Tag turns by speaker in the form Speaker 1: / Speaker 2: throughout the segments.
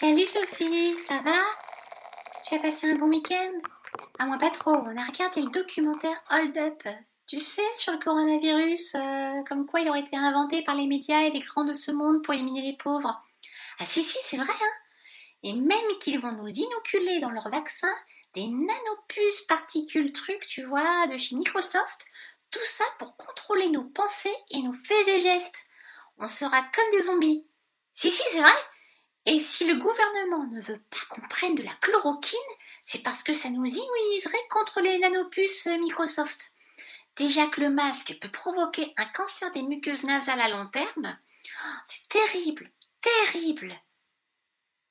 Speaker 1: Salut Sophie, ça va? Tu as passé un bon week-end? Ah moi pas trop, on a regardé le documentaire Hold Up. Tu sais, sur le coronavirus, euh, comme quoi il aurait été inventé par les médias et les grands de ce monde pour éliminer les pauvres. Ah si si, c'est vrai, hein Et même qu'ils vont nous inoculer dans leur vaccin des nanopuces particules trucs, tu vois, de chez Microsoft, tout ça pour contrôler nos pensées et nos faits et gestes. On sera comme des zombies. Si si, c'est vrai et si le gouvernement ne veut pas qu'on prenne de la chloroquine, c'est parce que ça nous immuniserait contre les nanopuces Microsoft. Déjà que le masque peut provoquer un cancer des muqueuses nasales à long terme, c'est terrible, terrible.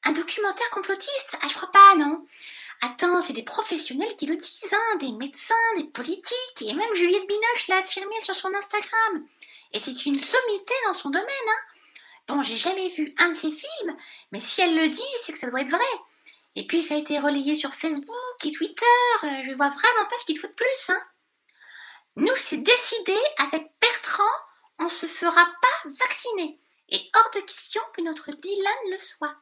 Speaker 1: Un documentaire complotiste? Ah, je crois pas, non. Attends, c'est des professionnels qui le disent, hein, des médecins, des politiques, et même Juliette Binoche l'a affirmé sur son Instagram. Et c'est une sommité dans son domaine, hein. Bon, j'ai jamais vu un de ces films, mais si elle le dit, c'est que ça doit être vrai. Et puis ça a été relayé sur Facebook et Twitter, euh, je vois vraiment pas ce qu'il faut de plus, hein. Nous, c'est décidé, avec Bertrand, on se fera pas vacciner. Et hors de question que notre Dylan le soit.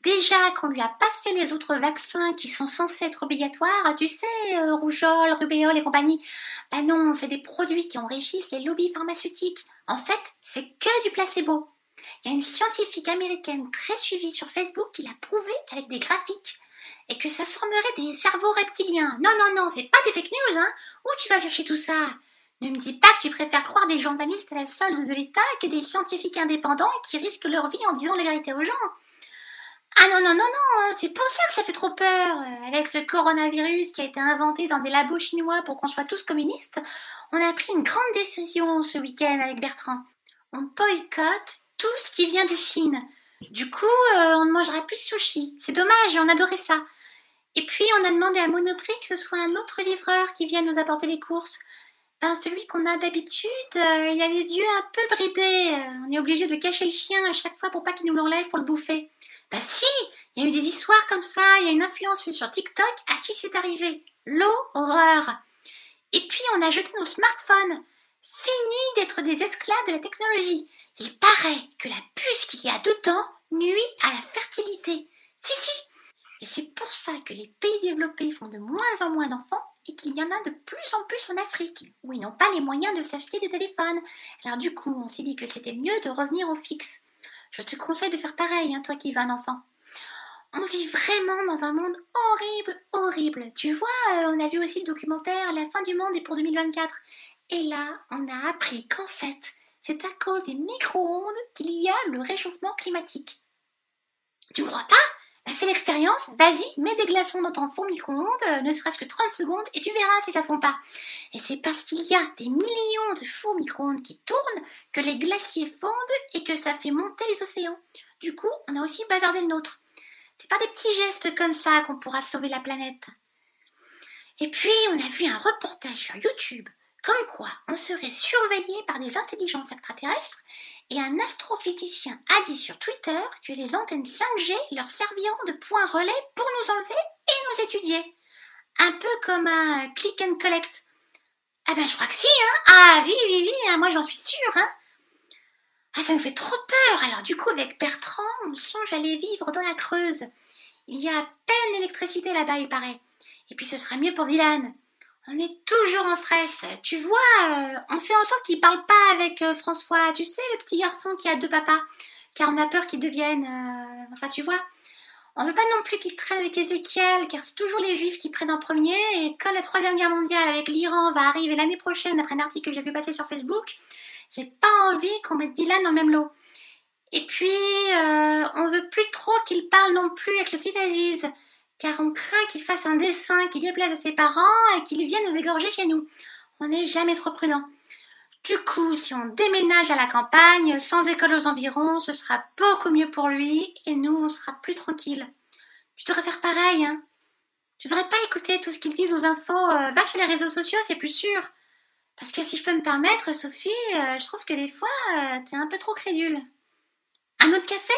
Speaker 1: Déjà qu'on lui a pas fait les autres vaccins qui sont censés être obligatoires, tu sais, euh, rougeole, rubéole et compagnie. Ben non, c'est des produits qui enrichissent les lobbies pharmaceutiques. En fait, c'est que du placebo. Il y a une scientifique américaine très suivie sur Facebook qui l'a prouvé avec des graphiques et que ça formerait des cerveaux reptiliens. Non, non, non, c'est pas des fake news, hein Où tu vas chercher tout ça? Ne me dis pas que tu préfères croire des journalistes à la solde de l'État que des scientifiques indépendants qui risquent leur vie en disant la vérité aux gens. Ah non, non, non, non, hein, c'est pour ça que ça fait trop peur. Avec ce coronavirus qui a été inventé dans des labos chinois pour qu'on soit tous communistes, on a pris une grande décision ce week-end avec Bertrand. On boycotte tout ce qui vient de Chine. Du coup, euh, on ne mangera plus de sushi. C'est dommage, on adorait ça. Et puis, on a demandé à Monoprix que ce soit un autre livreur qui vienne nous apporter les courses. Ben, celui qu'on a d'habitude, euh, il a les yeux un peu bridés. Euh, on est obligé de cacher le chien à chaque fois pour pas qu'il nous l'enlève pour le bouffer. Bah si, il y a eu des histoires comme ça. Il y a une influenceuse sur TikTok à qui c'est arrivé. L'horreur. Et puis, on a jeté nos smartphones. Fini d'être des esclaves de la technologie. Il paraît que la puce qu'il y a dedans nuit à la fertilité. Si, si. Et c'est pour ça que les pays développés font de moins en moins d'enfants et qu'il y en a de plus en plus en Afrique, où ils n'ont pas les moyens de s'acheter des téléphones. Alors du coup, on s'est dit que c'était mieux de revenir au fixe. Je te conseille de faire pareil, hein, toi qui veux un enfant. On vit vraiment dans un monde horrible, horrible. Tu vois, euh, on a vu aussi le documentaire La fin du monde est pour 2024. Et là, on a appris qu'en fait, c'est à cause des micro-ondes qu'il y a le réchauffement climatique. Tu me crois pas? Bah, Fais l'expérience, vas-y, mets des glaçons dans ton fond micro-ondes, euh, ne serait-ce que 30 secondes, et tu verras si ça fond pas. Et c'est parce qu'il y a des millions de faux micro-ondes qui tournent que les glaciers fondent et que ça fait monter les océans. Du coup, on a aussi bazardé le nôtre. C'est par des petits gestes comme ça qu'on pourra sauver la planète. Et puis, on a vu un reportage sur YouTube comme quoi on serait surveillé par des intelligences extraterrestres et un astrophysicien a dit sur Twitter que les antennes 5G leur serviront de point relais pour nous enlever et nous étudier. Un peu comme un click and collect. Ah ben je crois que si, hein Ah oui, oui, oui, hein, moi j'en suis sûre, hein Ah ça me fait trop peur Alors du coup avec Bertrand, on songe à aller vivre dans la Creuse. Il y a à peine d'électricité là-bas, il paraît. Et puis ce sera mieux pour Dylan. On est toujours en stress. Tu vois, euh, on fait en sorte qu'il parle pas avec euh, François. Tu sais, le petit garçon qui a deux papas. Car on a peur qu'il devienne... Euh, enfin, tu vois. On veut pas non plus qu'il traîne avec Ézéchiel, car c'est toujours les Juifs qui prennent en premier. Et quand la Troisième Guerre mondiale avec l'Iran va arriver l'année prochaine, après un article que j'ai vu passer sur Facebook, j'ai pas envie qu'on mette Dylan dans le même lot. Et puis, on veut plus trop qu'il parle non plus avec le petit Aziz car on craint qu'il fasse un dessin qui déplaise à ses parents et qu'il vienne nous égorger chez nous. On n'est jamais trop prudent. Du coup, si on déménage à la campagne, sans école aux environs, ce sera beaucoup mieux pour lui et nous, on sera plus tranquille. Tu devrais faire pareil, hein. Tu devrais pas écouter tout ce qu'ils disent aux infos. Euh, va sur les réseaux sociaux, c'est plus sûr. Parce que si je peux me permettre, Sophie, euh, je trouve que des fois, euh, t'es un peu trop crédule. Un autre café?